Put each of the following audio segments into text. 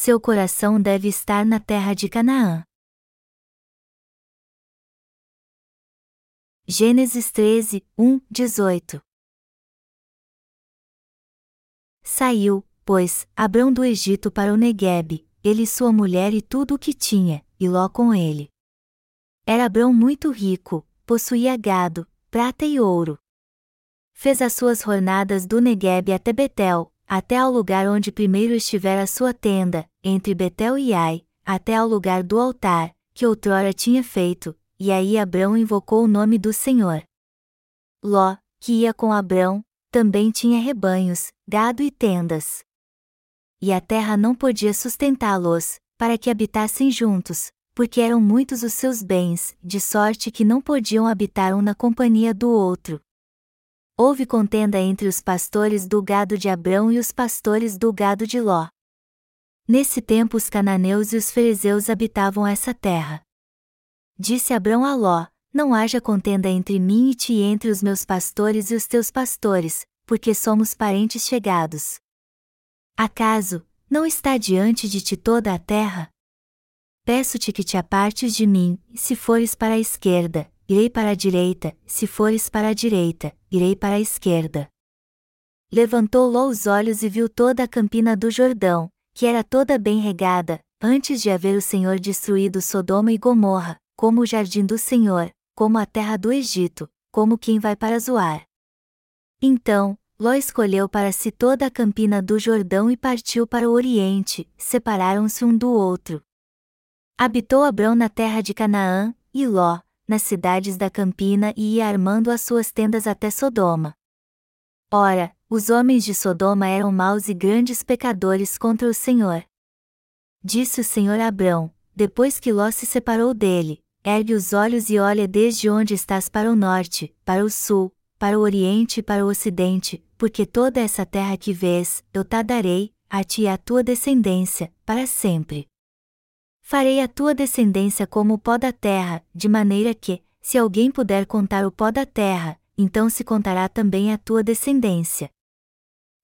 seu coração deve estar na terra de Canaã. Gênesis 13, 1, 18 Saiu, pois, Abrão do Egito para o Neguebe, ele e sua mulher e tudo o que tinha, e Ló com ele. Era Abrão muito rico, possuía gado, prata e ouro. Fez as suas jornadas do Neguebe até Betel, até ao lugar onde primeiro estivera a sua tenda, entre Betel e Ai, até ao lugar do altar, que outrora tinha feito, e aí Abrão invocou o nome do Senhor. Ló, que ia com Abrão, também tinha rebanhos, gado e tendas. E a terra não podia sustentá-los, para que habitassem juntos, porque eram muitos os seus bens, de sorte que não podiam habitar um na companhia do outro. Houve contenda entre os pastores do gado de Abrão e os pastores do gado de Ló. Nesse tempo os cananeus e os fariseus habitavam essa terra. Disse Abrão a Ló: Não haja contenda entre mim e ti e entre os meus pastores e os teus pastores, porque somos parentes chegados. Acaso, não está diante de ti toda a terra? Peço-te que te apartes de mim, se fores para a esquerda, irei para a direita, se fores para a direita, irei para a esquerda. Levantou Ló os olhos e viu toda a campina do Jordão, que era toda bem regada, antes de haver o Senhor destruído Sodoma e Gomorra, como o jardim do Senhor, como a terra do Egito, como quem vai para Zoar. Então, Ló escolheu para si toda a campina do Jordão e partiu para o Oriente, separaram-se um do outro. Habitou Abrão na terra de Canaã, e Ló, nas cidades da Campina e ia armando as suas tendas até Sodoma. Ora, os homens de Sodoma eram maus e grandes pecadores contra o Senhor. Disse o Senhor a Abrão, depois que Ló se separou dele, ergue os olhos e olha desde onde estás para o norte, para o sul, para o oriente e para o ocidente, porque toda essa terra que vês, eu te darei, a ti e à tua descendência, para sempre. Farei a tua descendência como o pó da terra, de maneira que, se alguém puder contar o pó da terra, então se contará também a tua descendência.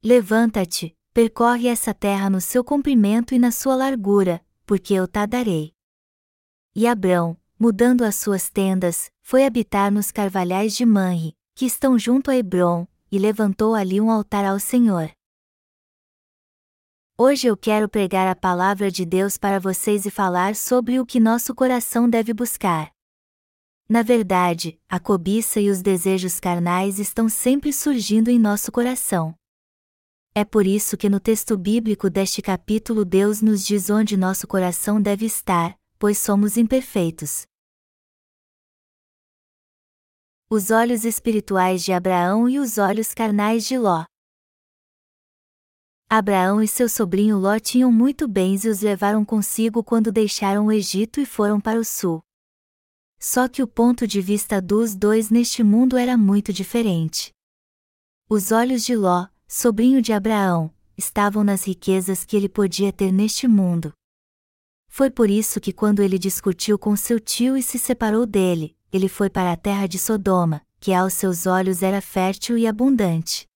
Levanta-te, percorre essa terra no seu comprimento e na sua largura, porque eu te darei. E Abrão, mudando as suas tendas, foi habitar nos carvalhais de Manre, que estão junto a Hebron, e levantou ali um altar ao Senhor. Hoje eu quero pregar a palavra de Deus para vocês e falar sobre o que nosso coração deve buscar. Na verdade, a cobiça e os desejos carnais estão sempre surgindo em nosso coração. É por isso que no texto bíblico deste capítulo Deus nos diz onde nosso coração deve estar, pois somos imperfeitos. Os olhos espirituais de Abraão e os olhos carnais de Ló. Abraão e seu sobrinho Ló tinham muito bens e os levaram consigo quando deixaram o Egito e foram para o sul. Só que o ponto de vista dos dois neste mundo era muito diferente. Os olhos de Ló, sobrinho de Abraão, estavam nas riquezas que ele podia ter neste mundo. Foi por isso que, quando ele discutiu com seu tio e se separou dele, ele foi para a terra de Sodoma, que aos seus olhos era fértil e abundante.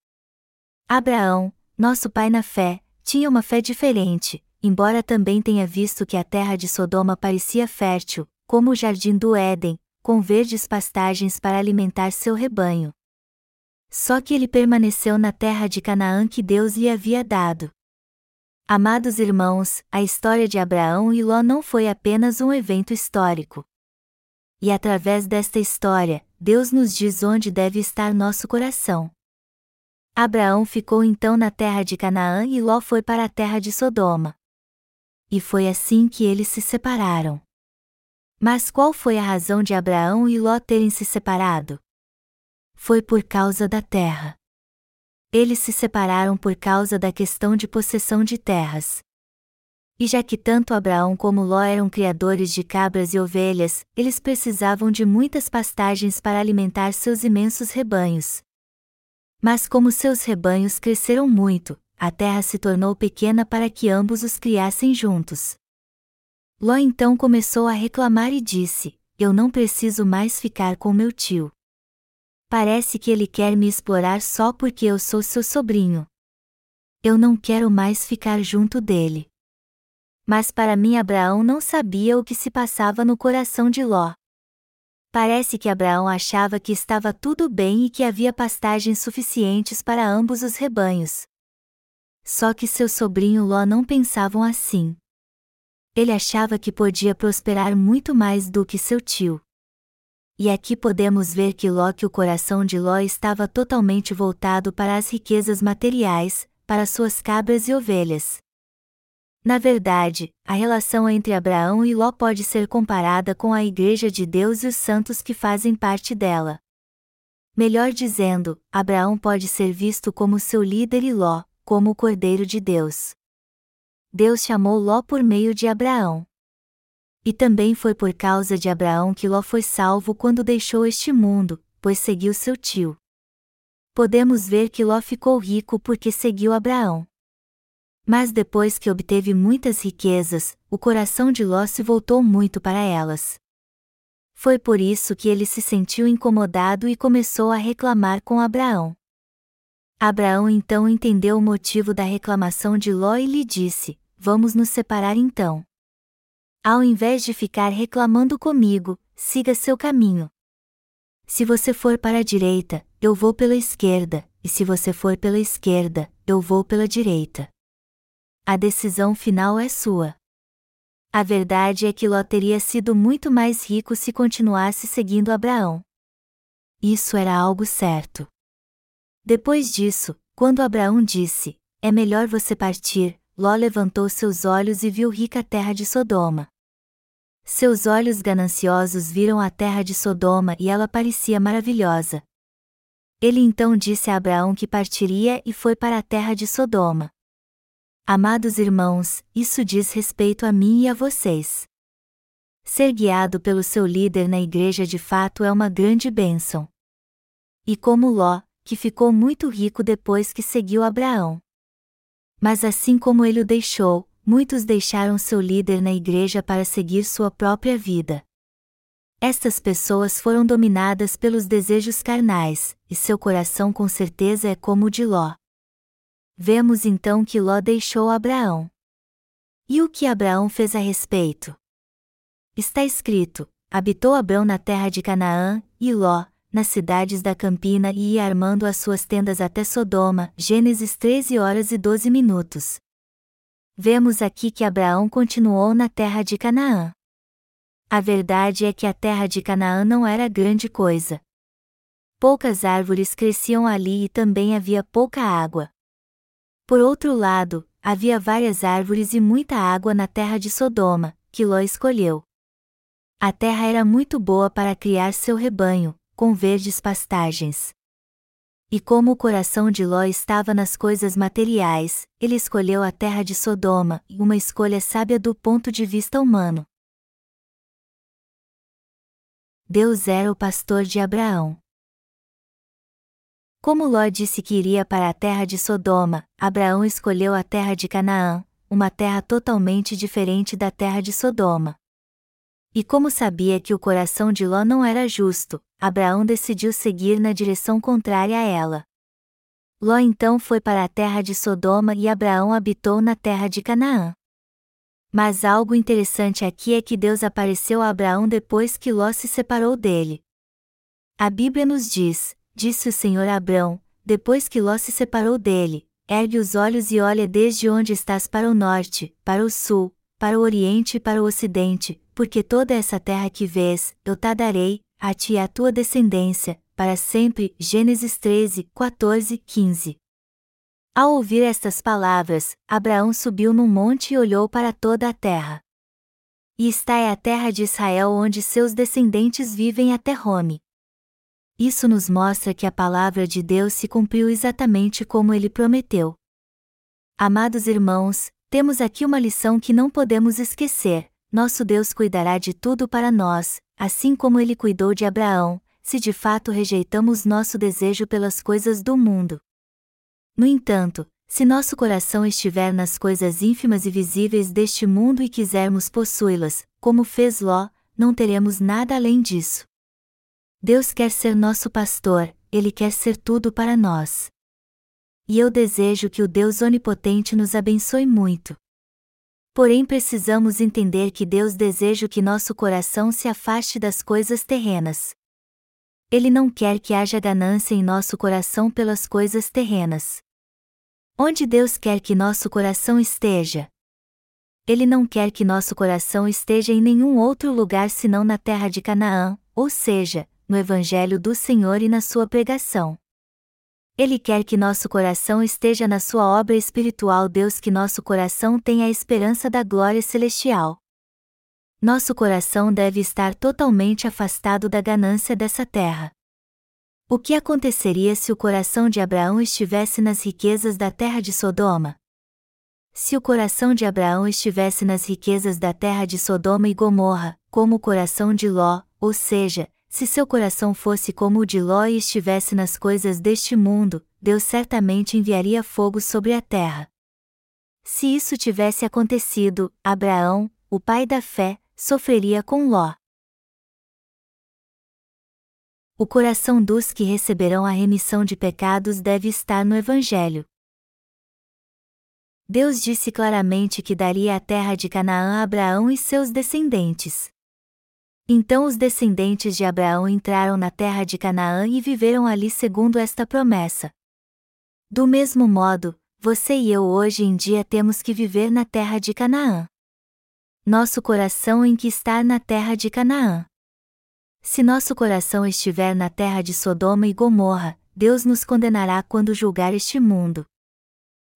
Abraão, nosso pai na fé, tinha uma fé diferente, embora também tenha visto que a terra de Sodoma parecia fértil, como o jardim do Éden, com verdes pastagens para alimentar seu rebanho. Só que ele permaneceu na terra de Canaã que Deus lhe havia dado. Amados irmãos, a história de Abraão e Ló não foi apenas um evento histórico. E através desta história, Deus nos diz onde deve estar nosso coração. Abraão ficou então na terra de Canaã e Ló foi para a terra de Sodoma. E foi assim que eles se separaram. Mas qual foi a razão de Abraão e Ló terem se separado? Foi por causa da terra. Eles se separaram por causa da questão de possessão de terras. E já que tanto Abraão como Ló eram criadores de cabras e ovelhas, eles precisavam de muitas pastagens para alimentar seus imensos rebanhos. Mas como seus rebanhos cresceram muito, a terra se tornou pequena para que ambos os criassem juntos. Ló então começou a reclamar e disse: Eu não preciso mais ficar com meu tio. Parece que ele quer me explorar só porque eu sou seu sobrinho. Eu não quero mais ficar junto dele. Mas para mim Abraão não sabia o que se passava no coração de Ló. Parece que Abraão achava que estava tudo bem e que havia pastagens suficientes para ambos os rebanhos. Só que seu sobrinho Ló não pensavam assim. Ele achava que podia prosperar muito mais do que seu tio. E aqui podemos ver que Ló que o coração de Ló estava totalmente voltado para as riquezas materiais, para suas cabras e ovelhas. Na verdade, a relação entre Abraão e Ló pode ser comparada com a Igreja de Deus e os santos que fazem parte dela. Melhor dizendo, Abraão pode ser visto como seu líder e Ló, como o Cordeiro de Deus. Deus chamou Ló por meio de Abraão. E também foi por causa de Abraão que Ló foi salvo quando deixou este mundo, pois seguiu seu tio. Podemos ver que Ló ficou rico porque seguiu Abraão. Mas depois que obteve muitas riquezas, o coração de Ló se voltou muito para elas. Foi por isso que ele se sentiu incomodado e começou a reclamar com Abraão. Abraão então entendeu o motivo da reclamação de Ló e lhe disse: Vamos nos separar então. Ao invés de ficar reclamando comigo, siga seu caminho. Se você for para a direita, eu vou pela esquerda, e se você for pela esquerda, eu vou pela direita a decisão final é sua. A verdade é que Ló teria sido muito mais rico se continuasse seguindo Abraão. Isso era algo certo. Depois disso, quando Abraão disse: É melhor você partir, Ló levantou seus olhos e viu rica terra de Sodoma. Seus olhos gananciosos viram a terra de Sodoma e ela parecia maravilhosa. Ele então disse a Abraão que partiria e foi para a terra de Sodoma. Amados irmãos, isso diz respeito a mim e a vocês. Ser guiado pelo seu líder na igreja de fato é uma grande bênção. E como Ló, que ficou muito rico depois que seguiu Abraão. Mas assim como ele o deixou, muitos deixaram seu líder na igreja para seguir sua própria vida. Estas pessoas foram dominadas pelos desejos carnais, e seu coração com certeza é como o de Ló. Vemos então que Ló deixou Abraão. E o que Abraão fez a respeito? Está escrito: habitou Abraão na terra de Canaã, e Ló, nas cidades da Campina e ia armando as suas tendas até Sodoma. Gênesis 13 horas e 12 minutos. Vemos aqui que Abraão continuou na terra de Canaã. A verdade é que a terra de Canaã não era grande coisa. Poucas árvores cresciam ali e também havia pouca água. Por outro lado, havia várias árvores e muita água na terra de Sodoma, que Ló escolheu. A terra era muito boa para criar seu rebanho, com verdes pastagens. E como o coração de Ló estava nas coisas materiais, ele escolheu a terra de Sodoma, uma escolha sábia do ponto de vista humano. Deus era o pastor de Abraão. Como Ló disse que iria para a terra de Sodoma, Abraão escolheu a terra de Canaã, uma terra totalmente diferente da terra de Sodoma. E como sabia que o coração de Ló não era justo, Abraão decidiu seguir na direção contrária a ela. Ló então foi para a terra de Sodoma e Abraão habitou na terra de Canaã. Mas algo interessante aqui é que Deus apareceu a Abraão depois que Ló se separou dele. A Bíblia nos diz: disse o Senhor a Abrão, depois que Ló se separou dele: Ergue os olhos e olha desde onde estás para o norte, para o sul, para o oriente e para o ocidente, porque toda essa terra que vês, eu te darei, a ti e à tua descendência, para sempre. Gênesis 13, 14, 15. Ao ouvir estas palavras, Abraão subiu num monte e olhou para toda a terra. E está é a terra de Israel onde seus descendentes vivem até Rome. Isso nos mostra que a palavra de Deus se cumpriu exatamente como ele prometeu. Amados irmãos, temos aqui uma lição que não podemos esquecer: nosso Deus cuidará de tudo para nós, assim como ele cuidou de Abraão, se de fato rejeitamos nosso desejo pelas coisas do mundo. No entanto, se nosso coração estiver nas coisas ínfimas e visíveis deste mundo e quisermos possuí-las, como fez Ló, não teremos nada além disso. Deus quer ser nosso pastor, Ele quer ser tudo para nós. E eu desejo que o Deus Onipotente nos abençoe muito. Porém, precisamos entender que Deus deseja que nosso coração se afaste das coisas terrenas. Ele não quer que haja ganância em nosso coração pelas coisas terrenas. Onde Deus quer que nosso coração esteja? Ele não quer que nosso coração esteja em nenhum outro lugar senão na terra de Canaã, ou seja, no Evangelho do Senhor e na sua pregação. Ele quer que nosso coração esteja na sua obra espiritual, Deus que nosso coração tenha a esperança da glória celestial. Nosso coração deve estar totalmente afastado da ganância dessa terra. O que aconteceria se o coração de Abraão estivesse nas riquezas da terra de Sodoma? Se o coração de Abraão estivesse nas riquezas da terra de Sodoma e Gomorra, como o coração de Ló, ou seja, se seu coração fosse como o de Ló e estivesse nas coisas deste mundo, Deus certamente enviaria fogo sobre a terra. Se isso tivesse acontecido, Abraão, o pai da fé, sofreria com Ló. O coração dos que receberão a remissão de pecados deve estar no Evangelho. Deus disse claramente que daria a terra de Canaã a Abraão e seus descendentes. Então os descendentes de Abraão entraram na terra de Canaã e viveram ali segundo esta promessa. Do mesmo modo, você e eu hoje em dia temos que viver na terra de Canaã. Nosso coração em que estar na terra de Canaã. Se nosso coração estiver na terra de Sodoma e Gomorra, Deus nos condenará quando julgar este mundo.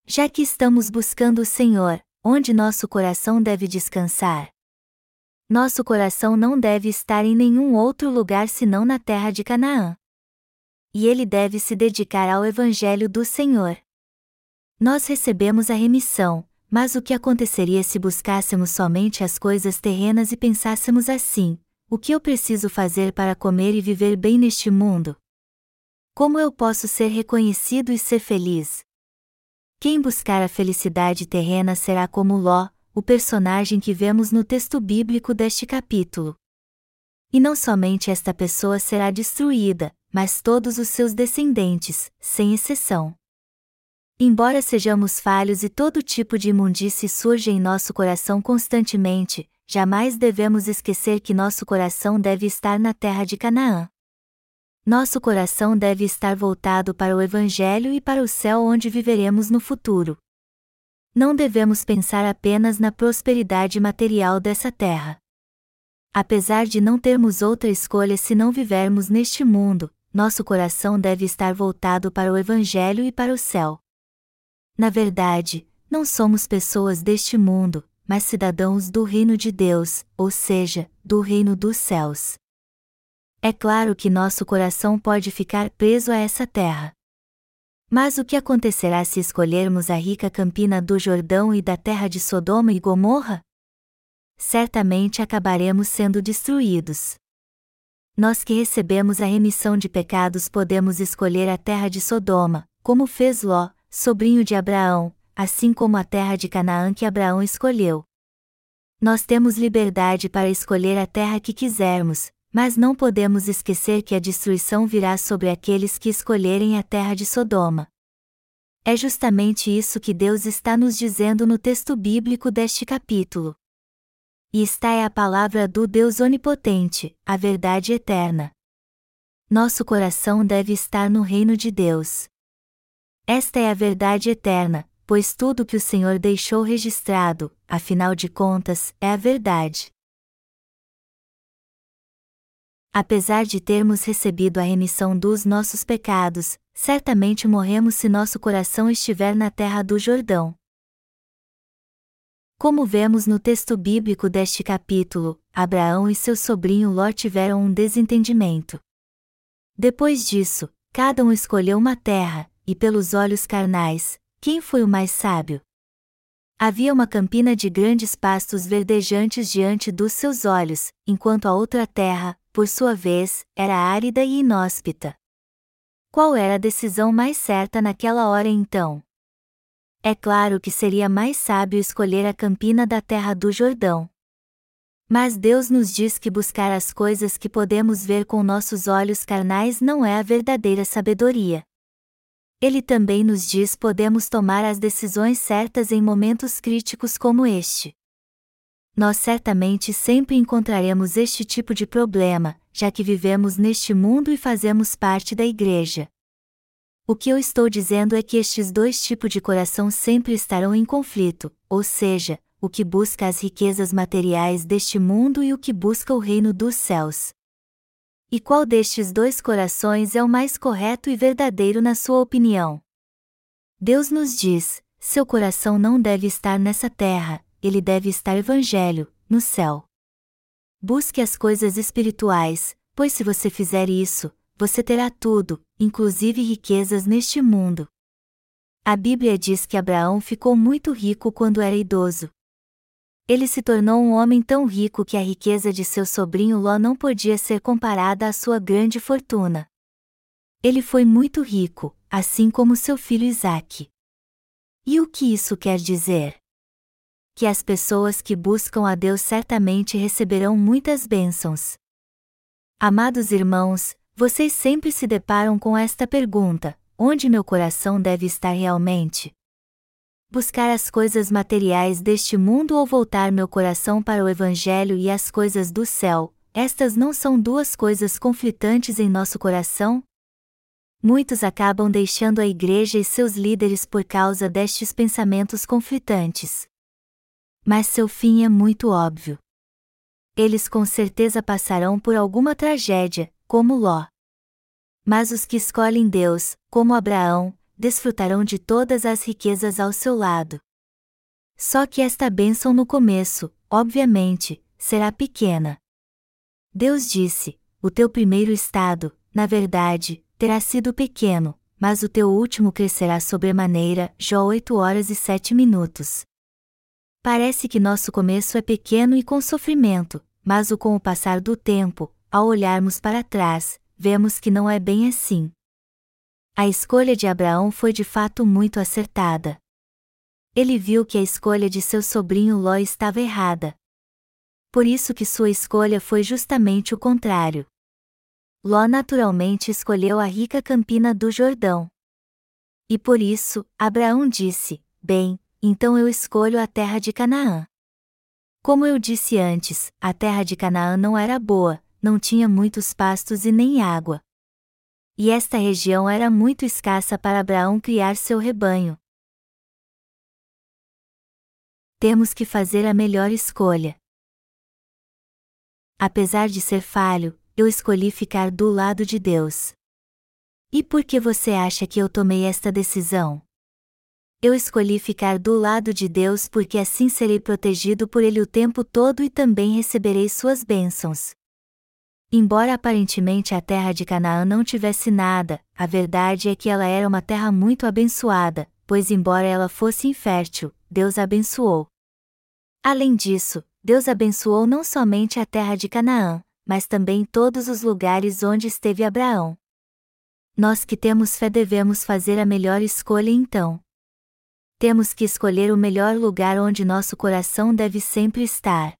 Já que estamos buscando o Senhor, onde nosso coração deve descansar? Nosso coração não deve estar em nenhum outro lugar senão na terra de Canaã. E ele deve se dedicar ao Evangelho do Senhor. Nós recebemos a remissão, mas o que aconteceria se buscássemos somente as coisas terrenas e pensássemos assim: o que eu preciso fazer para comer e viver bem neste mundo? Como eu posso ser reconhecido e ser feliz? Quem buscar a felicidade terrena será como Ló, o personagem que vemos no texto bíblico deste capítulo. E não somente esta pessoa será destruída, mas todos os seus descendentes, sem exceção. Embora sejamos falhos e todo tipo de imundície surja em nosso coração constantemente, jamais devemos esquecer que nosso coração deve estar na terra de Canaã. Nosso coração deve estar voltado para o Evangelho e para o céu onde viveremos no futuro não devemos pensar apenas na prosperidade material dessa terra. Apesar de não termos outra escolha se não vivermos neste mundo, nosso coração deve estar voltado para o Evangelho e para o céu. Na verdade, não somos pessoas deste mundo, mas cidadãos do reino de Deus, ou seja, do reino dos céus. É claro que nosso coração pode ficar preso a essa terra. Mas o que acontecerá se escolhermos a rica campina do Jordão e da terra de Sodoma e Gomorra? Certamente acabaremos sendo destruídos. Nós que recebemos a remissão de pecados podemos escolher a terra de Sodoma, como fez Ló, sobrinho de Abraão, assim como a terra de Canaã que Abraão escolheu. Nós temos liberdade para escolher a terra que quisermos, mas não podemos esquecer que a destruição virá sobre aqueles que escolherem a terra de Sodoma. É justamente isso que Deus está nos dizendo no texto bíblico deste capítulo. E esta é a palavra do Deus Onipotente, a verdade eterna. Nosso coração deve estar no reino de Deus. Esta é a verdade eterna, pois tudo que o Senhor deixou registrado, afinal de contas, é a verdade. Apesar de termos recebido a remissão dos nossos pecados, certamente morremos se nosso coração estiver na terra do Jordão. Como vemos no texto bíblico deste capítulo, Abraão e seu sobrinho Ló tiveram um desentendimento. Depois disso, cada um escolheu uma terra, e pelos olhos carnais, quem foi o mais sábio? Havia uma campina de grandes pastos verdejantes diante dos seus olhos, enquanto a outra terra, por sua vez, era árida e inóspita. Qual era a decisão mais certa naquela hora então? É claro que seria mais sábio escolher a campina da terra do Jordão. Mas Deus nos diz que buscar as coisas que podemos ver com nossos olhos carnais não é a verdadeira sabedoria. Ele também nos diz podemos tomar as decisões certas em momentos críticos como este. Nós certamente sempre encontraremos este tipo de problema, já que vivemos neste mundo e fazemos parte da igreja. O que eu estou dizendo é que estes dois tipos de coração sempre estarão em conflito, ou seja, o que busca as riquezas materiais deste mundo e o que busca o reino dos céus. E qual destes dois corações é o mais correto e verdadeiro na sua opinião? Deus nos diz: seu coração não deve estar nessa terra, ele deve estar evangelho, no céu. Busque as coisas espirituais, pois se você fizer isso, você terá tudo, inclusive riquezas neste mundo. A Bíblia diz que Abraão ficou muito rico quando era idoso. Ele se tornou um homem tão rico que a riqueza de seu sobrinho Ló não podia ser comparada à sua grande fortuna. Ele foi muito rico, assim como seu filho Isaque. E o que isso quer dizer? Que as pessoas que buscam a Deus certamente receberão muitas bênçãos. Amados irmãos, vocês sempre se deparam com esta pergunta: onde meu coração deve estar realmente? Buscar as coisas materiais deste mundo ou voltar meu coração para o Evangelho e as coisas do céu, estas não são duas coisas conflitantes em nosso coração? Muitos acabam deixando a igreja e seus líderes por causa destes pensamentos conflitantes. Mas seu fim é muito óbvio. Eles com certeza passarão por alguma tragédia, como Ló. Mas os que escolhem Deus, como Abraão, desfrutarão de todas as riquezas ao seu lado. Só que esta bênção no começo, obviamente, será pequena. Deus disse: O teu primeiro estado, na verdade, terá sido pequeno, mas o teu último crescerá sobremaneira. Jó 8 horas e 7 minutos. Parece que nosso começo é pequeno e com sofrimento, mas o com o passar do tempo, ao olharmos para trás, vemos que não é bem assim. A escolha de Abraão foi de fato muito acertada. Ele viu que a escolha de seu sobrinho Ló estava errada. Por isso que sua escolha foi justamente o contrário. Ló naturalmente escolheu a rica campina do Jordão. E por isso, Abraão disse: Bem, então eu escolho a terra de Canaã. Como eu disse antes, a terra de Canaã não era boa, não tinha muitos pastos e nem água. E esta região era muito escassa para Abraão criar seu rebanho. Temos que fazer a melhor escolha. Apesar de ser falho, eu escolhi ficar do lado de Deus. E por que você acha que eu tomei esta decisão? Eu escolhi ficar do lado de Deus porque assim serei protegido por Ele o tempo todo e também receberei suas bênçãos. Embora aparentemente a terra de Canaã não tivesse nada, a verdade é que ela era uma terra muito abençoada, pois, embora ela fosse infértil, Deus abençoou. Além disso, Deus abençoou não somente a terra de Canaã, mas também todos os lugares onde esteve Abraão. Nós que temos fé devemos fazer a melhor escolha então. Temos que escolher o melhor lugar onde nosso coração deve sempre estar.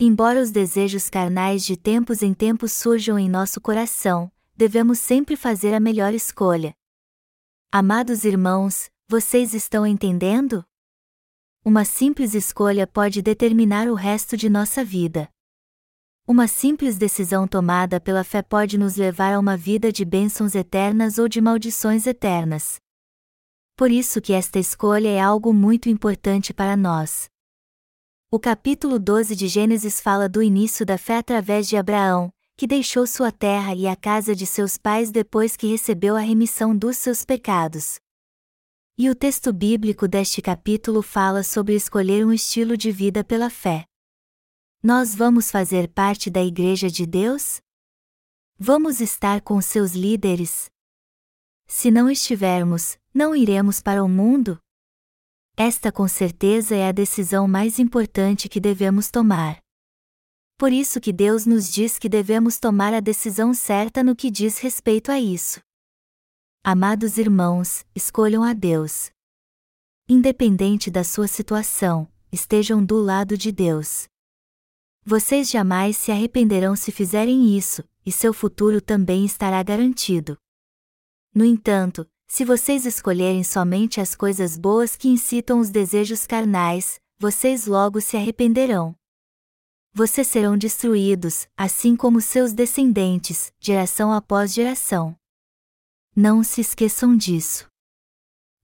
Embora os desejos carnais de tempos em tempos surjam em nosso coração, devemos sempre fazer a melhor escolha. Amados irmãos, vocês estão entendendo? Uma simples escolha pode determinar o resto de nossa vida. Uma simples decisão tomada pela fé pode nos levar a uma vida de bênçãos eternas ou de maldições eternas. Por isso que esta escolha é algo muito importante para nós. O capítulo 12 de Gênesis fala do início da fé através de Abraão, que deixou sua terra e a casa de seus pais depois que recebeu a remissão dos seus pecados. E o texto bíblico deste capítulo fala sobre escolher um estilo de vida pela fé. Nós vamos fazer parte da Igreja de Deus? Vamos estar com seus líderes? Se não estivermos, não iremos para o mundo? Esta com certeza é a decisão mais importante que devemos tomar. Por isso que Deus nos diz que devemos tomar a decisão certa no que diz respeito a isso. Amados irmãos, escolham a Deus. Independente da sua situação, estejam do lado de Deus. Vocês jamais se arrependerão se fizerem isso, e seu futuro também estará garantido. No entanto, se vocês escolherem somente as coisas boas que incitam os desejos carnais, vocês logo se arrependerão. Vocês serão destruídos, assim como seus descendentes, geração após geração. Não se esqueçam disso.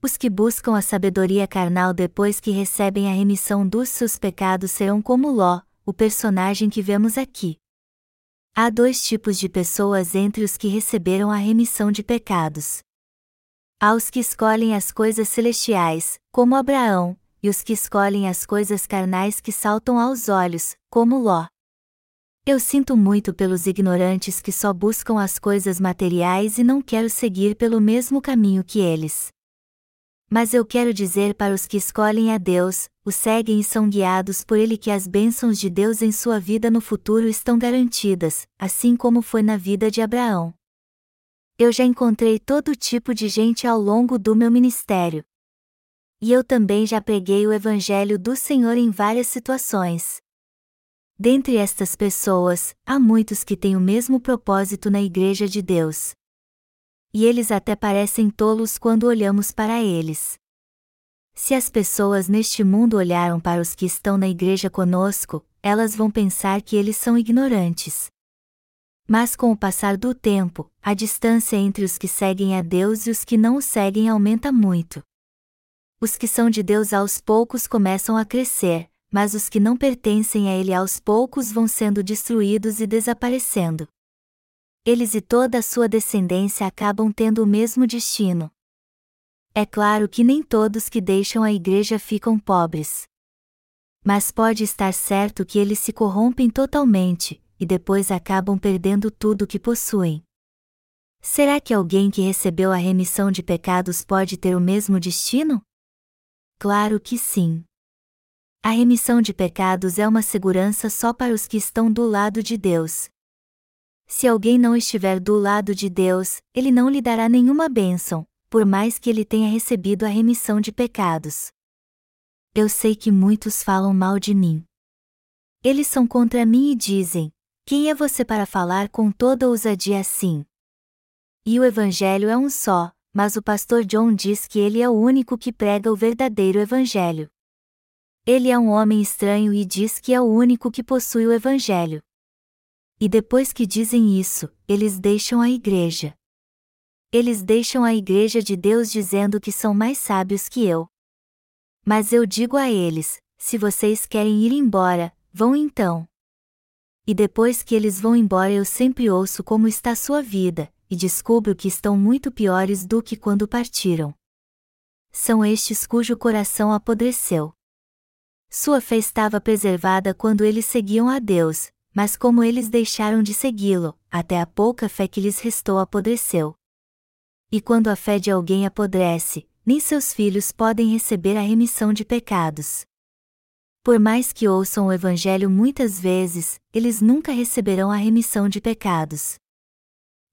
Os que buscam a sabedoria carnal depois que recebem a remissão dos seus pecados serão como Ló, o personagem que vemos aqui. Há dois tipos de pessoas entre os que receberam a remissão de pecados. Há os que escolhem as coisas celestiais, como Abraão, e os que escolhem as coisas carnais que saltam aos olhos, como Ló. Eu sinto muito pelos ignorantes que só buscam as coisas materiais e não quero seguir pelo mesmo caminho que eles. Mas eu quero dizer para os que escolhem a Deus, o seguem e são guiados por Ele que as bênçãos de Deus em sua vida no futuro estão garantidas, assim como foi na vida de Abraão. Eu já encontrei todo tipo de gente ao longo do meu ministério. E eu também já preguei o Evangelho do Senhor em várias situações. Dentre estas pessoas, há muitos que têm o mesmo propósito na Igreja de Deus e eles até parecem tolos quando olhamos para eles. Se as pessoas neste mundo olharam para os que estão na igreja conosco, elas vão pensar que eles são ignorantes. Mas com o passar do tempo, a distância entre os que seguem a Deus e os que não o seguem aumenta muito. Os que são de Deus aos poucos começam a crescer, mas os que não pertencem a Ele aos poucos vão sendo destruídos e desaparecendo eles e toda a sua descendência acabam tendo o mesmo destino. É claro que nem todos que deixam a igreja ficam pobres. Mas pode estar certo que eles se corrompem totalmente, e depois acabam perdendo tudo o que possuem. Será que alguém que recebeu a remissão de pecados pode ter o mesmo destino? Claro que sim. A remissão de pecados é uma segurança só para os que estão do lado de Deus, se alguém não estiver do lado de Deus, ele não lhe dará nenhuma bênção, por mais que ele tenha recebido a remissão de pecados. Eu sei que muitos falam mal de mim. Eles são contra mim e dizem: Quem é você para falar com toda ousadia assim? E o Evangelho é um só, mas o pastor John diz que ele é o único que prega o verdadeiro Evangelho. Ele é um homem estranho e diz que é o único que possui o Evangelho. E depois que dizem isso, eles deixam a igreja. Eles deixam a igreja de Deus dizendo que são mais sábios que eu. Mas eu digo a eles: se vocês querem ir embora, vão então. E depois que eles vão embora, eu sempre ouço como está sua vida, e descubro que estão muito piores do que quando partiram. São estes cujo coração apodreceu. Sua fé estava preservada quando eles seguiam a Deus, mas como eles deixaram de segui-lo, até a pouca fé que lhes restou apodreceu. E quando a fé de alguém apodrece, nem seus filhos podem receber a remissão de pecados. Por mais que ouçam o Evangelho muitas vezes, eles nunca receberão a remissão de pecados.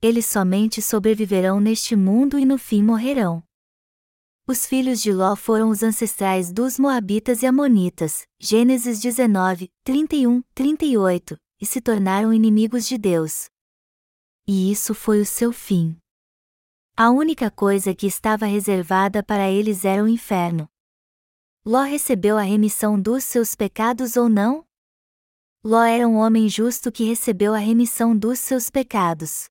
Eles somente sobreviverão neste mundo e no fim morrerão. Os filhos de Ló foram os ancestrais dos Moabitas e Amonitas, Gênesis 19, 31, 38, e se tornaram inimigos de Deus. E isso foi o seu fim. A única coisa que estava reservada para eles era o inferno. Ló recebeu a remissão dos seus pecados ou não? Ló era um homem justo que recebeu a remissão dos seus pecados.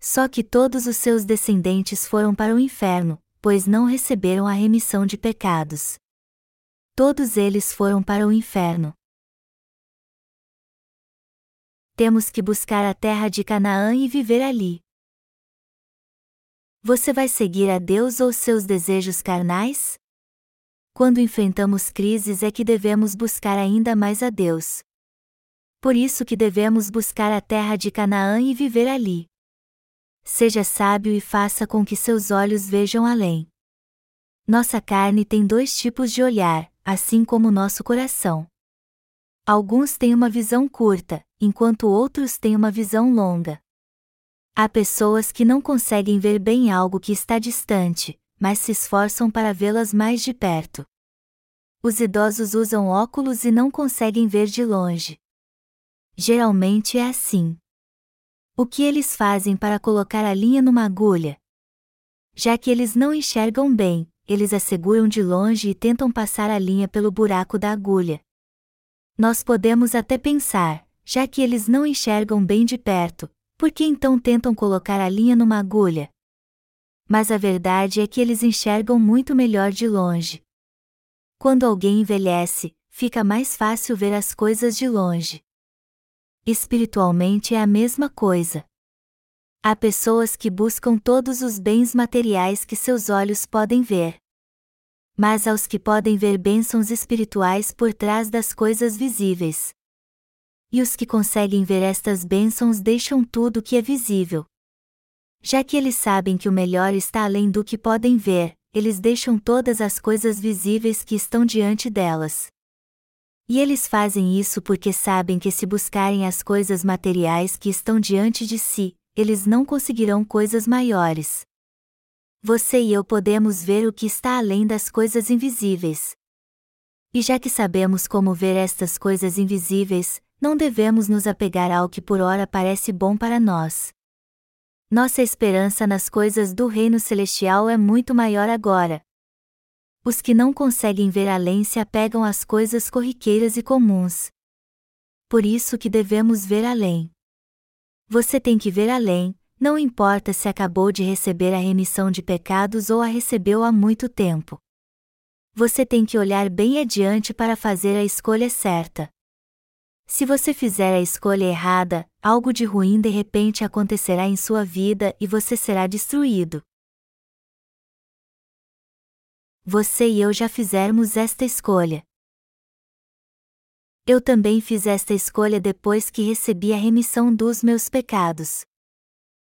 Só que todos os seus descendentes foram para o inferno, pois não receberam a remissão de pecados. Todos eles foram para o inferno temos que buscar a terra de Canaã e viver ali. Você vai seguir a Deus ou seus desejos carnais? Quando enfrentamos crises é que devemos buscar ainda mais a Deus. Por isso que devemos buscar a terra de Canaã e viver ali. Seja sábio e faça com que seus olhos vejam além. Nossa carne tem dois tipos de olhar, assim como nosso coração. Alguns têm uma visão curta, enquanto outros têm uma visão longa. Há pessoas que não conseguem ver bem algo que está distante, mas se esforçam para vê-las mais de perto. Os idosos usam óculos e não conseguem ver de longe. Geralmente é assim. O que eles fazem para colocar a linha numa agulha? Já que eles não enxergam bem, eles a seguram de longe e tentam passar a linha pelo buraco da agulha. Nós podemos até pensar, já que eles não enxergam bem de perto, por que então tentam colocar a linha numa agulha? Mas a verdade é que eles enxergam muito melhor de longe. Quando alguém envelhece, fica mais fácil ver as coisas de longe. Espiritualmente é a mesma coisa. Há pessoas que buscam todos os bens materiais que seus olhos podem ver. Mas aos que podem ver bênçãos espirituais por trás das coisas visíveis. E os que conseguem ver estas bênçãos deixam tudo que é visível. Já que eles sabem que o melhor está além do que podem ver, eles deixam todas as coisas visíveis que estão diante delas. E eles fazem isso porque sabem que se buscarem as coisas materiais que estão diante de si, eles não conseguirão coisas maiores. Você e eu podemos ver o que está além das coisas invisíveis. E já que sabemos como ver estas coisas invisíveis, não devemos nos apegar ao que por ora parece bom para nós. Nossa esperança nas coisas do reino celestial é muito maior agora. Os que não conseguem ver além se apegam às coisas corriqueiras e comuns. Por isso que devemos ver além. Você tem que ver além, não importa se acabou de receber a remissão de pecados ou a recebeu há muito tempo. Você tem que olhar bem adiante para fazer a escolha certa. Se você fizer a escolha errada, algo de ruim de repente acontecerá em sua vida e você será destruído. Você e eu já fizemos esta escolha. Eu também fiz esta escolha depois que recebi a remissão dos meus pecados.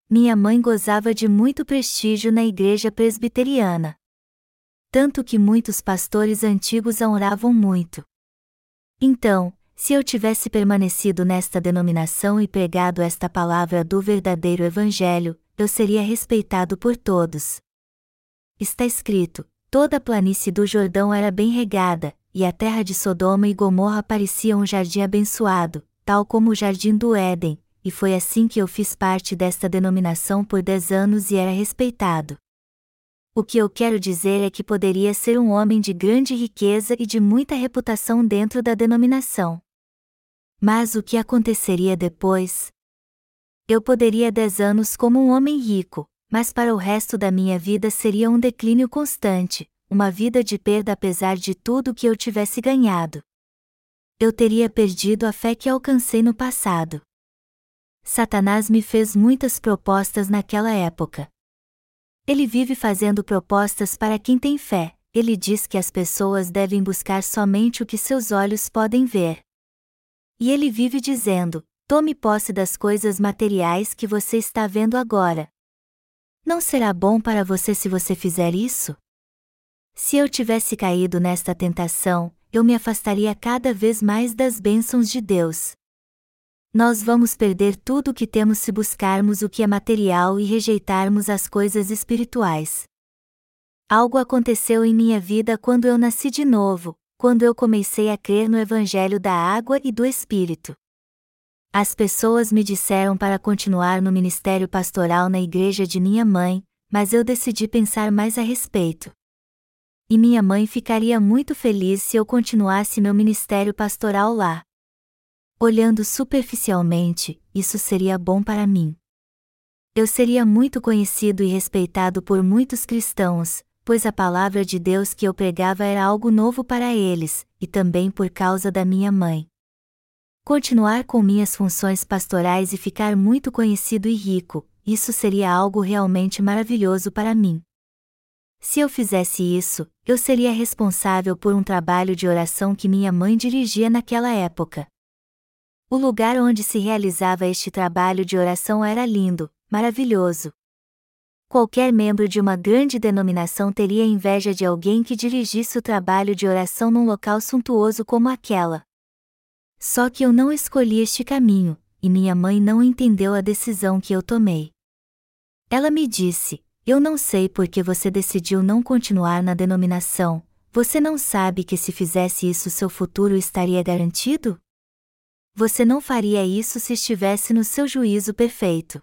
Minha mãe gozava de muito prestígio na igreja presbiteriana. Tanto que muitos pastores antigos a honravam muito. Então, se eu tivesse permanecido nesta denominação e pregado esta palavra do verdadeiro Evangelho, eu seria respeitado por todos. Está escrito: toda a planície do Jordão era bem regada, e a terra de Sodoma e Gomorra parecia um jardim abençoado, tal como o jardim do Éden, e foi assim que eu fiz parte desta denominação por dez anos e era respeitado. O que eu quero dizer é que poderia ser um homem de grande riqueza e de muita reputação dentro da denominação. Mas o que aconteceria depois? Eu poderia dez anos como um homem rico, mas para o resto da minha vida seria um declínio constante, uma vida de perda apesar de tudo que eu tivesse ganhado. Eu teria perdido a fé que alcancei no passado. Satanás me fez muitas propostas naquela época. Ele vive fazendo propostas para quem tem fé, ele diz que as pessoas devem buscar somente o que seus olhos podem ver. E ele vive dizendo: tome posse das coisas materiais que você está vendo agora. Não será bom para você se você fizer isso? Se eu tivesse caído nesta tentação, eu me afastaria cada vez mais das bênçãos de Deus. Nós vamos perder tudo o que temos se buscarmos o que é material e rejeitarmos as coisas espirituais. Algo aconteceu em minha vida quando eu nasci de novo, quando eu comecei a crer no Evangelho da água e do Espírito. As pessoas me disseram para continuar no ministério pastoral na igreja de minha mãe, mas eu decidi pensar mais a respeito e minha mãe ficaria muito feliz se eu continuasse meu ministério pastoral lá. Olhando superficialmente, isso seria bom para mim. Eu seria muito conhecido e respeitado por muitos cristãos, pois a palavra de Deus que eu pregava era algo novo para eles, e também por causa da minha mãe. Continuar com minhas funções pastorais e ficar muito conhecido e rico, isso seria algo realmente maravilhoso para mim. Se eu fizesse isso, eu seria responsável por um trabalho de oração que minha mãe dirigia naquela época. O lugar onde se realizava este trabalho de oração era lindo, maravilhoso. Qualquer membro de uma grande denominação teria inveja de alguém que dirigisse o trabalho de oração num local suntuoso como aquela. Só que eu não escolhi este caminho, e minha mãe não entendeu a decisão que eu tomei. Ela me disse: eu não sei por que você decidiu não continuar na denominação, você não sabe que se fizesse isso seu futuro estaria garantido? Você não faria isso se estivesse no seu juízo perfeito.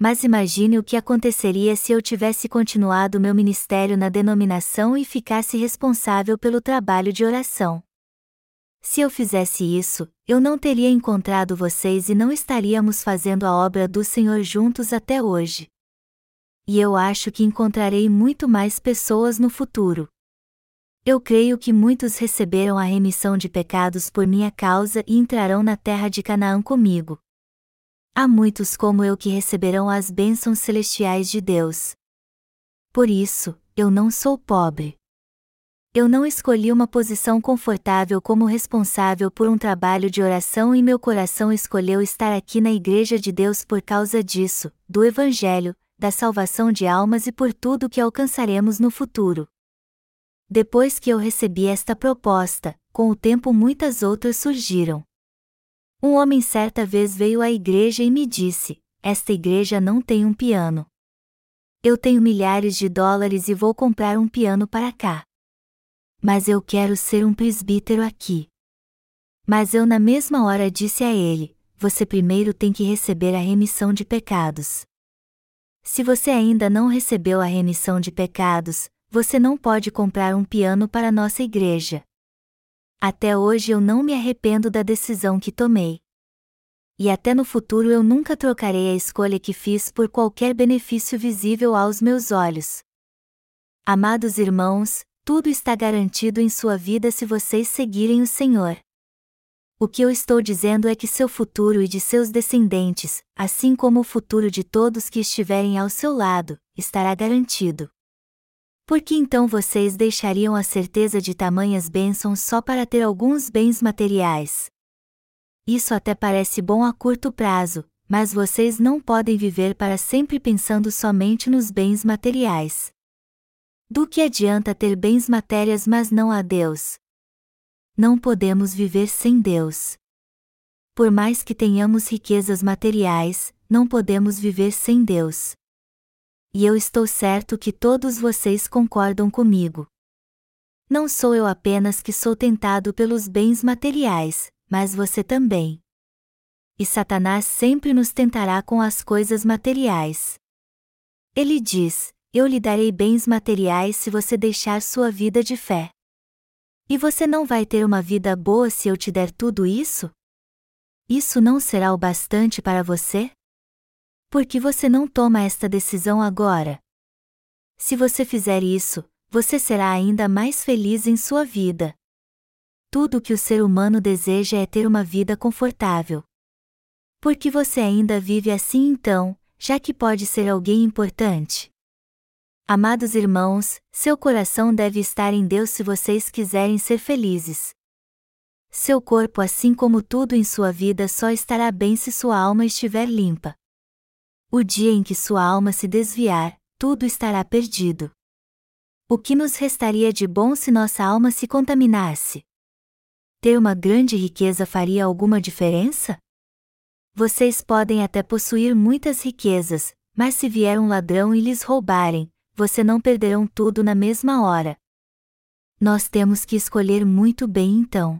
mas imagine o que aconteceria se eu tivesse continuado meu ministério na denominação e ficasse responsável pelo trabalho de oração. Se eu fizesse isso, eu não teria encontrado vocês e não estaríamos fazendo a obra do Senhor juntos até hoje. E eu acho que encontrarei muito mais pessoas no futuro. Eu creio que muitos receberam a remissão de pecados por minha causa e entrarão na terra de Canaã comigo. Há muitos como eu que receberão as bênçãos celestiais de Deus. Por isso, eu não sou pobre. Eu não escolhi uma posição confortável como responsável por um trabalho de oração e meu coração escolheu estar aqui na Igreja de Deus por causa disso, do Evangelho, da salvação de almas e por tudo que alcançaremos no futuro. Depois que eu recebi esta proposta, com o tempo muitas outras surgiram. Um homem certa vez veio à igreja e me disse: Esta igreja não tem um piano. Eu tenho milhares de dólares e vou comprar um piano para cá. Mas eu quero ser um presbítero aqui. Mas eu na mesma hora disse a ele: Você primeiro tem que receber a remissão de pecados. Se você ainda não recebeu a remissão de pecados, você não pode comprar um piano para nossa igreja. Até hoje eu não me arrependo da decisão que tomei. E até no futuro eu nunca trocarei a escolha que fiz por qualquer benefício visível aos meus olhos. Amados irmãos, tudo está garantido em sua vida se vocês seguirem o Senhor. O que eu estou dizendo é que seu futuro e de seus descendentes, assim como o futuro de todos que estiverem ao seu lado, estará garantido. Por que então vocês deixariam a certeza de tamanhas bênçãos só para ter alguns bens materiais? Isso até parece bom a curto prazo, mas vocês não podem viver para sempre pensando somente nos bens materiais. Do que adianta ter bens matérias mas não a Deus? Não podemos viver sem Deus. Por mais que tenhamos riquezas materiais, não podemos viver sem Deus e eu estou certo que todos vocês concordam comigo. Não sou eu apenas que sou tentado pelos bens materiais, mas você também. E Satanás sempre nos tentará com as coisas materiais. Ele diz: Eu lhe darei bens materiais se você deixar sua vida de fé. E você não vai ter uma vida boa se eu te der tudo isso? Isso não será o bastante para você? Por que você não toma esta decisão agora? Se você fizer isso, você será ainda mais feliz em sua vida. Tudo o que o ser humano deseja é ter uma vida confortável. Por que você ainda vive assim então, já que pode ser alguém importante? Amados irmãos, seu coração deve estar em Deus se vocês quiserem ser felizes. Seu corpo, assim como tudo em sua vida, só estará bem se sua alma estiver limpa. O dia em que sua alma se desviar, tudo estará perdido. O que nos restaria de bom se nossa alma se contaminasse? Ter uma grande riqueza faria alguma diferença? Vocês podem até possuir muitas riquezas, mas se vier um ladrão e lhes roubarem, você não perderão tudo na mesma hora. Nós temos que escolher muito bem então.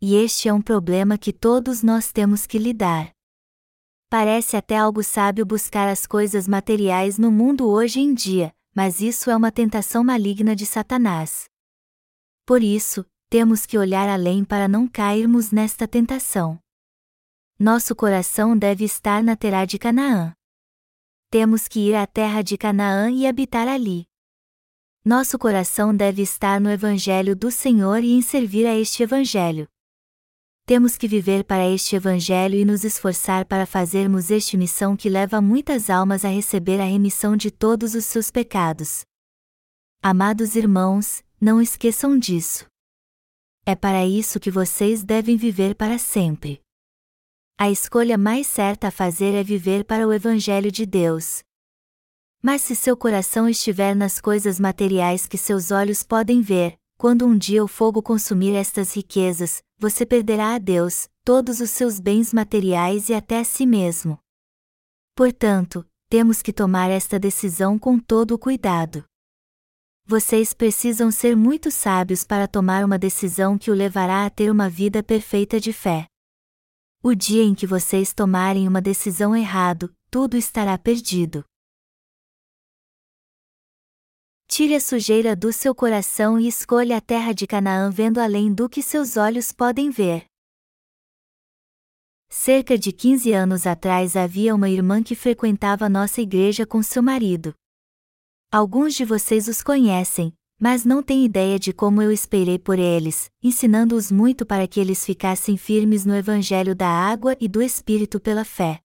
E este é um problema que todos nós temos que lidar. Parece até algo sábio buscar as coisas materiais no mundo hoje em dia, mas isso é uma tentação maligna de Satanás. Por isso, temos que olhar além para não cairmos nesta tentação. Nosso coração deve estar na terra de Canaã. Temos que ir à terra de Canaã e habitar ali. Nosso coração deve estar no Evangelho do Senhor e em servir a este Evangelho temos que viver para este Evangelho e nos esforçar para fazermos este missão que leva muitas almas a receber a remissão de todos os seus pecados. Amados irmãos, não esqueçam disso. É para isso que vocês devem viver para sempre. A escolha mais certa a fazer é viver para o Evangelho de Deus. Mas se seu coração estiver nas coisas materiais que seus olhos podem ver, quando um dia o fogo consumir estas riquezas, você perderá a Deus, todos os seus bens materiais e até a si mesmo. Portanto, temos que tomar esta decisão com todo o cuidado. Vocês precisam ser muito sábios para tomar uma decisão que o levará a ter uma vida perfeita de fé. O dia em que vocês tomarem uma decisão errado, tudo estará perdido. Tire a sujeira do seu coração e escolha a terra de Canaã vendo além do que seus olhos podem ver. Cerca de 15 anos atrás havia uma irmã que frequentava nossa igreja com seu marido. Alguns de vocês os conhecem, mas não têm ideia de como eu esperei por eles, ensinando-os muito para que eles ficassem firmes no Evangelho da água e do Espírito pela fé.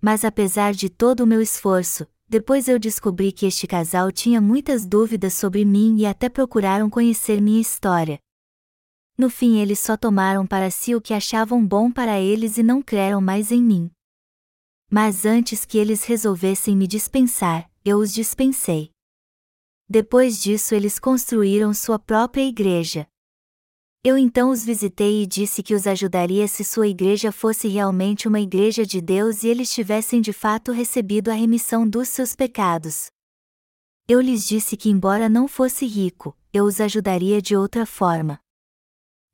Mas apesar de todo o meu esforço, depois eu descobri que este casal tinha muitas dúvidas sobre mim e até procuraram conhecer minha história. No fim, eles só tomaram para si o que achavam bom para eles e não creram mais em mim. Mas antes que eles resolvessem me dispensar, eu os dispensei. Depois disso, eles construíram sua própria igreja. Eu então os visitei e disse que os ajudaria se sua igreja fosse realmente uma igreja de Deus e eles tivessem de fato recebido a remissão dos seus pecados. Eu lhes disse que, embora não fosse rico, eu os ajudaria de outra forma.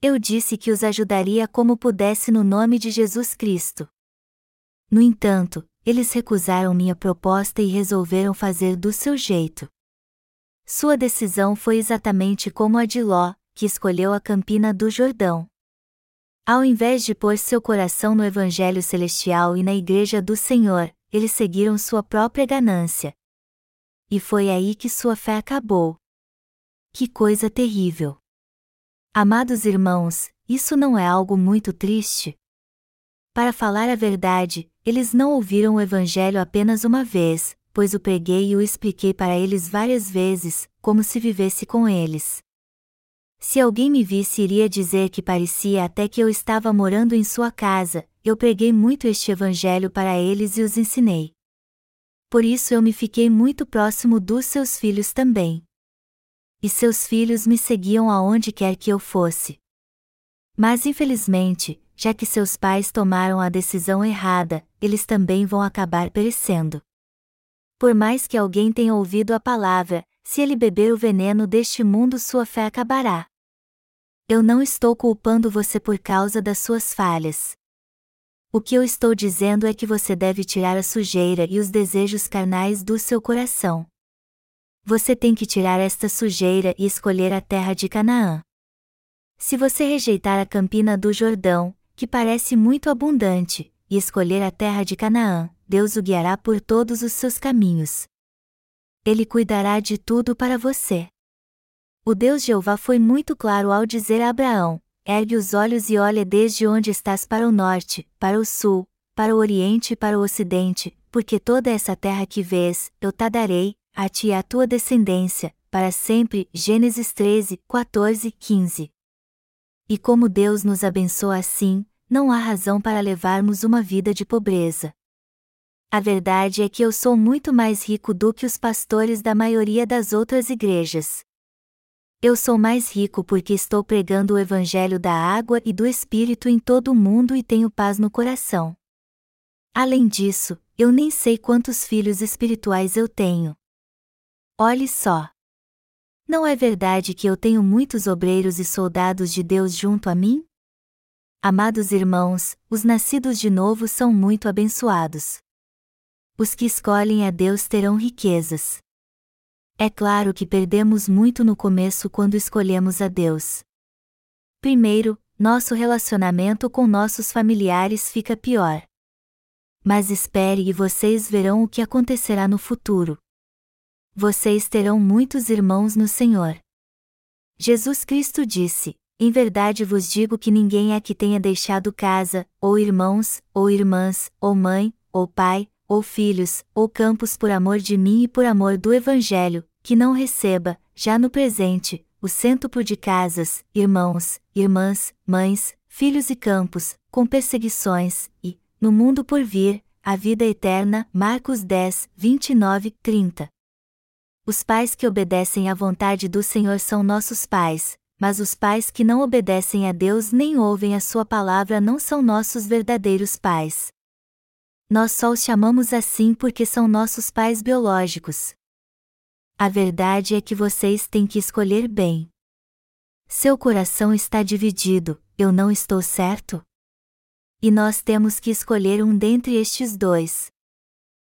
Eu disse que os ajudaria como pudesse no nome de Jesus Cristo. No entanto, eles recusaram minha proposta e resolveram fazer do seu jeito. Sua decisão foi exatamente como a de Ló, que escolheu a campina do Jordão. Ao invés de pôr seu coração no Evangelho Celestial e na Igreja do Senhor, eles seguiram sua própria ganância. E foi aí que sua fé acabou. Que coisa terrível! Amados irmãos, isso não é algo muito triste? Para falar a verdade, eles não ouviram o Evangelho apenas uma vez, pois o preguei e o expliquei para eles várias vezes, como se vivesse com eles. Se alguém me visse, iria dizer que parecia até que eu estava morando em sua casa, eu preguei muito este evangelho para eles e os ensinei. Por isso eu me fiquei muito próximo dos seus filhos também. E seus filhos me seguiam aonde quer que eu fosse. Mas infelizmente, já que seus pais tomaram a decisão errada, eles também vão acabar perecendo. Por mais que alguém tenha ouvido a palavra, se ele beber o veneno deste mundo, sua fé acabará. Eu não estou culpando você por causa das suas falhas. O que eu estou dizendo é que você deve tirar a sujeira e os desejos carnais do seu coração. Você tem que tirar esta sujeira e escolher a terra de Canaã. Se você rejeitar a campina do Jordão, que parece muito abundante, e escolher a terra de Canaã, Deus o guiará por todos os seus caminhos. Ele cuidará de tudo para você. O Deus Jeová foi muito claro ao dizer a Abraão: Ergue os olhos e olha desde onde estás para o norte, para o sul, para o oriente e para o ocidente, porque toda essa terra que vês, eu te darei, a ti e à tua descendência, para sempre. Gênesis 13, 14, 15. E como Deus nos abençoa assim, não há razão para levarmos uma vida de pobreza. A verdade é que eu sou muito mais rico do que os pastores da maioria das outras igrejas. Eu sou mais rico porque estou pregando o Evangelho da água e do Espírito em todo o mundo e tenho paz no coração. Além disso, eu nem sei quantos filhos espirituais eu tenho. Olhe só. Não é verdade que eu tenho muitos obreiros e soldados de Deus junto a mim? Amados irmãos, os nascidos de novo são muito abençoados os que escolhem a Deus terão riquezas. É claro que perdemos muito no começo quando escolhemos a Deus. Primeiro, nosso relacionamento com nossos familiares fica pior. Mas espere e vocês verão o que acontecerá no futuro. Vocês terão muitos irmãos no Senhor. Jesus Cristo disse: Em verdade vos digo que ninguém é que tenha deixado casa, ou irmãos, ou irmãs, ou mãe, ou pai, ou filhos, ou campos por amor de mim e por amor do Evangelho, que não receba, já no presente, o cêntuplo de casas, irmãos, irmãs, mães, filhos e campos, com perseguições, e, no mundo por vir, a vida eterna. Marcos 10, 29, 30. Os pais que obedecem à vontade do Senhor são nossos pais, mas os pais que não obedecem a Deus nem ouvem a Sua palavra não são nossos verdadeiros pais. Nós só os chamamos assim porque são nossos pais biológicos. A verdade é que vocês têm que escolher bem. Seu coração está dividido, eu não estou certo? E nós temos que escolher um dentre estes dois.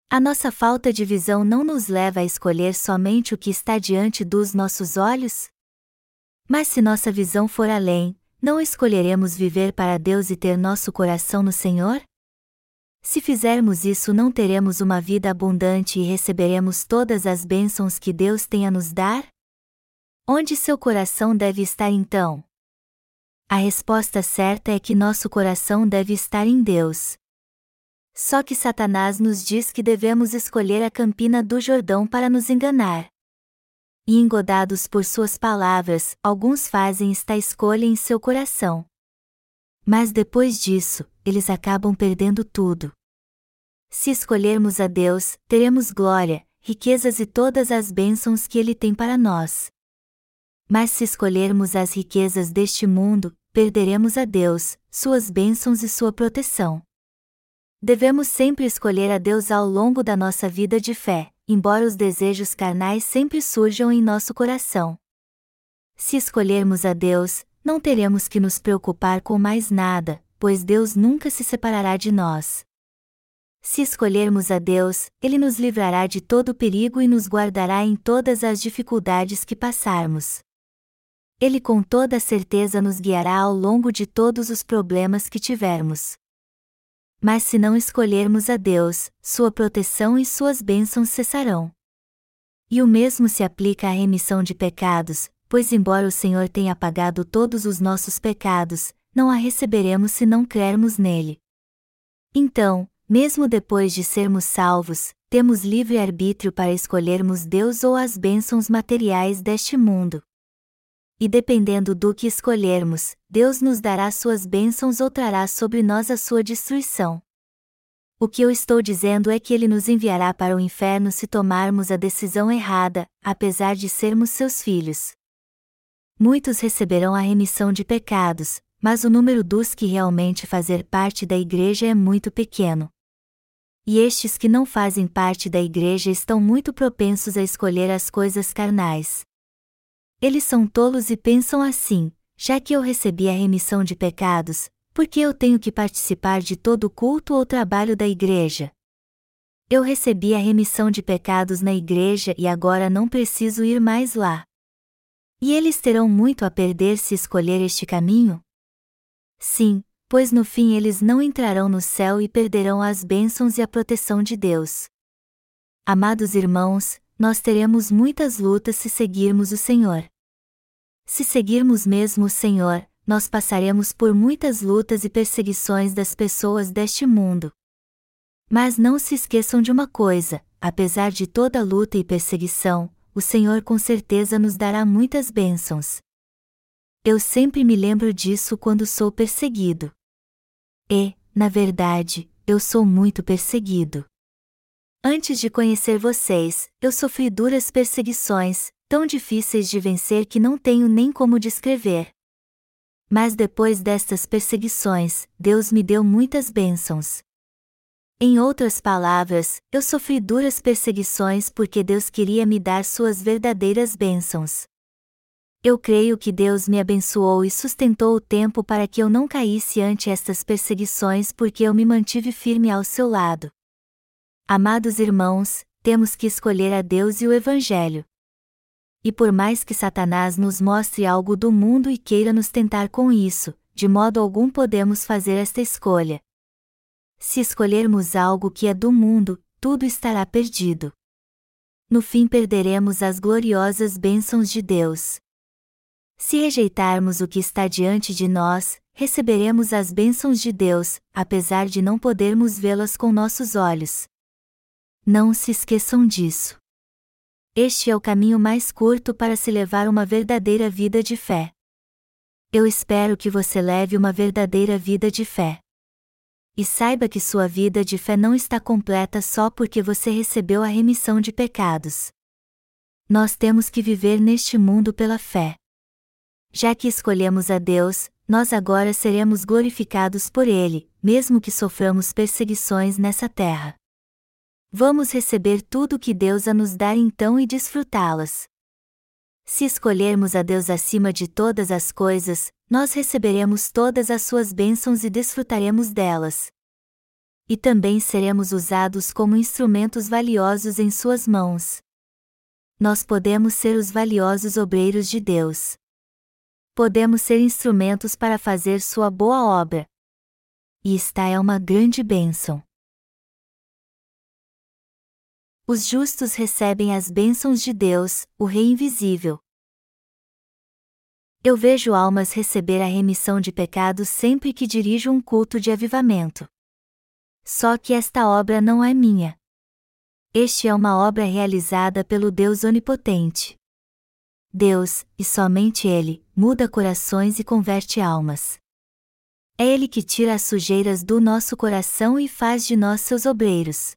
A nossa falta de visão não nos leva a escolher somente o que está diante dos nossos olhos? Mas se nossa visão for além, não escolheremos viver para Deus e ter nosso coração no Senhor? Se fizermos isso, não teremos uma vida abundante e receberemos todas as bênçãos que Deus tem a nos dar? Onde seu coração deve estar então? A resposta certa é que nosso coração deve estar em Deus. Só que Satanás nos diz que devemos escolher a campina do Jordão para nos enganar. E engodados por suas palavras, alguns fazem esta escolha em seu coração. Mas depois disso, eles acabam perdendo tudo. Se escolhermos a Deus, teremos glória, riquezas e todas as bênçãos que Ele tem para nós. Mas se escolhermos as riquezas deste mundo, perderemos a Deus, suas bênçãos e sua proteção. Devemos sempre escolher a Deus ao longo da nossa vida de fé, embora os desejos carnais sempre surjam em nosso coração. Se escolhermos a Deus, não teremos que nos preocupar com mais nada, pois Deus nunca se separará de nós. Se escolhermos a Deus, Ele nos livrará de todo perigo e nos guardará em todas as dificuldades que passarmos. Ele com toda certeza nos guiará ao longo de todos os problemas que tivermos. Mas se não escolhermos a Deus, sua proteção e suas bênçãos cessarão. E o mesmo se aplica à remissão de pecados, pois, embora o Senhor tenha apagado todos os nossos pecados, não a receberemos se não crermos nele. Então, mesmo depois de sermos salvos, temos livre arbítrio para escolhermos Deus ou as bênçãos materiais deste mundo. E dependendo do que escolhermos, Deus nos dará suas bênçãos ou trará sobre nós a sua destruição. O que eu estou dizendo é que ele nos enviará para o inferno se tomarmos a decisão errada, apesar de sermos seus filhos. Muitos receberão a remissão de pecados, mas o número dos que realmente fazer parte da igreja é muito pequeno. E estes que não fazem parte da igreja estão muito propensos a escolher as coisas carnais. Eles são tolos e pensam assim: já que eu recebi a remissão de pecados, por que eu tenho que participar de todo o culto ou trabalho da igreja? Eu recebi a remissão de pecados na igreja e agora não preciso ir mais lá. E eles terão muito a perder se escolher este caminho? Sim, pois no fim eles não entrarão no céu e perderão as bênçãos e a proteção de Deus. Amados irmãos, nós teremos muitas lutas se seguirmos o Senhor. Se seguirmos mesmo o Senhor, nós passaremos por muitas lutas e perseguições das pessoas deste mundo. Mas não se esqueçam de uma coisa: apesar de toda luta e perseguição, o Senhor com certeza nos dará muitas bênçãos. Eu sempre me lembro disso quando sou perseguido. E, na verdade, eu sou muito perseguido. Antes de conhecer vocês, eu sofri duras perseguições, tão difíceis de vencer que não tenho nem como descrever. Mas depois destas perseguições, Deus me deu muitas bênçãos. Em outras palavras, eu sofri duras perseguições porque Deus queria me dar suas verdadeiras bênçãos. Eu creio que Deus me abençoou e sustentou o tempo para que eu não caísse ante estas perseguições porque eu me mantive firme ao seu lado. Amados irmãos, temos que escolher a Deus e o Evangelho. E por mais que Satanás nos mostre algo do mundo e queira nos tentar com isso, de modo algum podemos fazer esta escolha. Se escolhermos algo que é do mundo, tudo estará perdido. No fim perderemos as gloriosas bênçãos de Deus. Se rejeitarmos o que está diante de nós, receberemos as bênçãos de Deus, apesar de não podermos vê-las com nossos olhos. Não se esqueçam disso. Este é o caminho mais curto para se levar uma verdadeira vida de fé. Eu espero que você leve uma verdadeira vida de fé. E saiba que sua vida de fé não está completa só porque você recebeu a remissão de pecados. Nós temos que viver neste mundo pela fé. Já que escolhemos a Deus, nós agora seremos glorificados por Ele, mesmo que soframos perseguições nessa terra. Vamos receber tudo que Deus a nos dar então e desfrutá-las. Se escolhermos a Deus acima de todas as coisas, nós receberemos todas as suas bênçãos e desfrutaremos delas. e também seremos usados como instrumentos valiosos em Suas mãos. Nós podemos ser os valiosos obreiros de Deus. Podemos ser instrumentos para fazer Sua boa obra. E esta é uma grande bênção. Os justos recebem as bênçãos de Deus, o Rei invisível. Eu vejo almas receber a remissão de pecados sempre que dirijo um culto de avivamento. Só que esta obra não é minha. Este é uma obra realizada pelo Deus Onipotente. Deus, e somente Ele, muda corações e converte almas. É Ele que tira as sujeiras do nosso coração e faz de nós seus obreiros.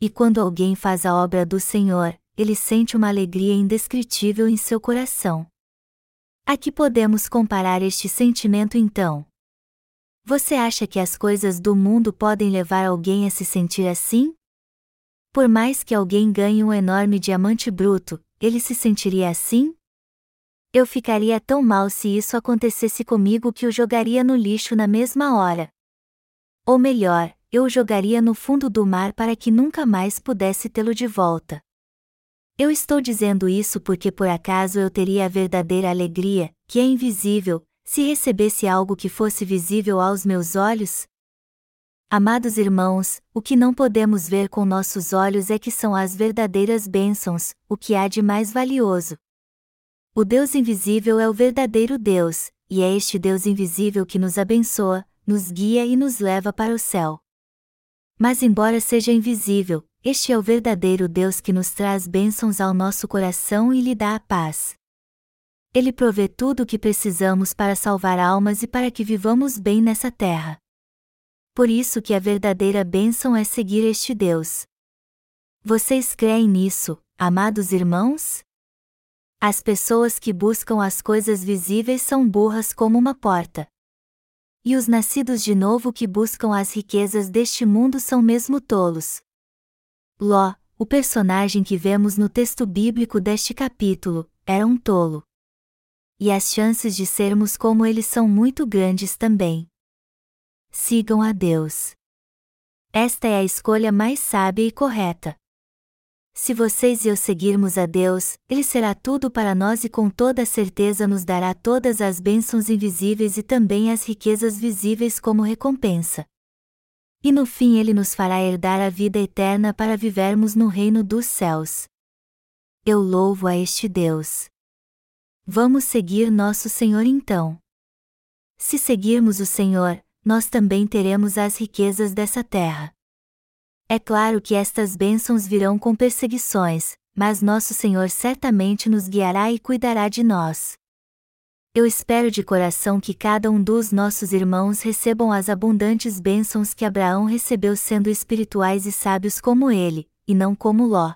E quando alguém faz a obra do Senhor, ele sente uma alegria indescritível em seu coração. A que podemos comparar este sentimento então? Você acha que as coisas do mundo podem levar alguém a se sentir assim? Por mais que alguém ganhe um enorme diamante bruto, ele se sentiria assim? Eu ficaria tão mal se isso acontecesse comigo que o jogaria no lixo na mesma hora. Ou melhor, eu o jogaria no fundo do mar para que nunca mais pudesse tê-lo de volta. Eu estou dizendo isso porque por acaso eu teria a verdadeira alegria, que é invisível, se recebesse algo que fosse visível aos meus olhos? Amados irmãos, o que não podemos ver com nossos olhos é que são as verdadeiras bênçãos, o que há de mais valioso. O Deus invisível é o verdadeiro Deus, e é este Deus invisível que nos abençoa, nos guia e nos leva para o céu. Mas, embora seja invisível, este é o verdadeiro Deus que nos traz bênçãos ao nosso coração e lhe dá a paz. Ele provê tudo o que precisamos para salvar almas e para que vivamos bem nessa terra. Por isso que a verdadeira bênção é seguir este Deus. Vocês creem nisso, amados irmãos? As pessoas que buscam as coisas visíveis são burras como uma porta. E os nascidos de novo que buscam as riquezas deste mundo são mesmo tolos. Ló, o personagem que vemos no texto bíblico deste capítulo, era um tolo. E as chances de sermos como ele são muito grandes também. Sigam a Deus. Esta é a escolha mais sábia e correta. Se vocês e eu seguirmos a Deus, Ele será tudo para nós e com toda certeza nos dará todas as bênçãos invisíveis e também as riquezas visíveis como recompensa. E no fim Ele nos fará herdar a vida eterna para vivermos no reino dos céus. Eu louvo a este Deus. Vamos seguir nosso Senhor então. Se seguirmos o Senhor, nós também teremos as riquezas dessa terra. É claro que estas bênçãos virão com perseguições, mas nosso Senhor certamente nos guiará e cuidará de nós. Eu espero de coração que cada um dos nossos irmãos recebam as abundantes bênçãos que Abraão recebeu sendo espirituais e sábios como ele, e não como Ló.